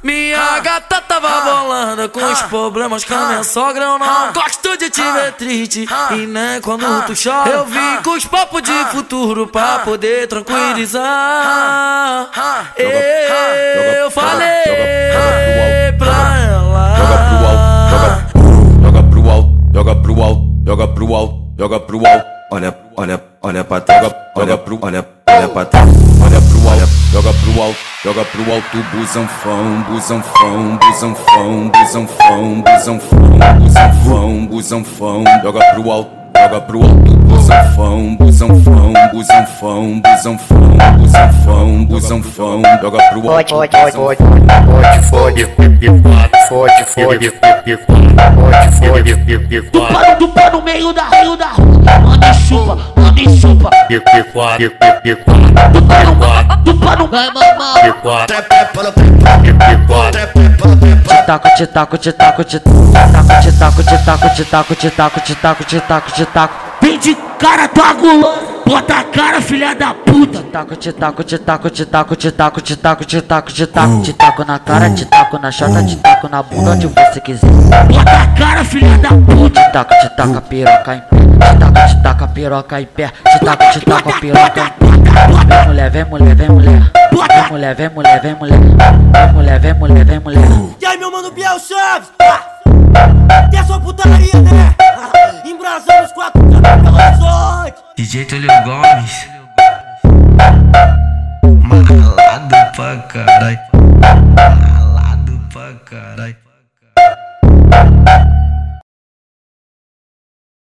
Minha gata tava bolando com os problemas com a minha sogra. Eu não gosto de te ver triste. E nem quando tu chora. Eu vim com os papos de futuro pra poder tranquilizar. Eu falei pra ela. Joga pro alto, joga pro alto, joga pro alto, joga pro alto, joga pro alto. Olha, olha, olha pra trás, olha pro, olha, olha pra trás, olha pro alto, joga pro alto, Joga pro alto busanfão, busanfão, busanfão, busanfão, busanfão, busanfão, busanfão. Joga pro alto, joga pro alto busanfão, busanfão, busanfão, busanfão, busanfão, busanfão. Joga pro alto. Pode, pode, pode, pode, fode, fode, fode, fode, fode, pode, fode, fode, fode, fode. tu para no meio da, meio da rua, manda chuva, manda fode, fode, fode, fode, fode, no para no, vai mamar. taco, te taco, te taco, te taco, te taco, te taco, te taco, te taco, te taco, te taco, te taco. Vem de cara, tua gulosa. Bota a cara, filha da puta. Taco, te taco, te taco, te taco, te taco, te taco, te taco, te taco, te taco na cara, te taco na chata, te taco na bunda onde você quiser. Bota a cara, filha da puta. Te taco, te taca piroca em pé, te taco, te taca piroca em pé, te taco, te taca piroca em pé. Vem mulher, vem mulher, vem mulher. Vem mulher, vem mulher, vem mulher. Vem mulher, vem mulher, vem mulher. E aí, meu mano Biel Chaves? Ah, Tem a sua putaria, né? Ah, Embrasando os quatro caminhos pelo horizonte. DJ Tulio Gomes. Malado pra caralho. Malado pra caralho.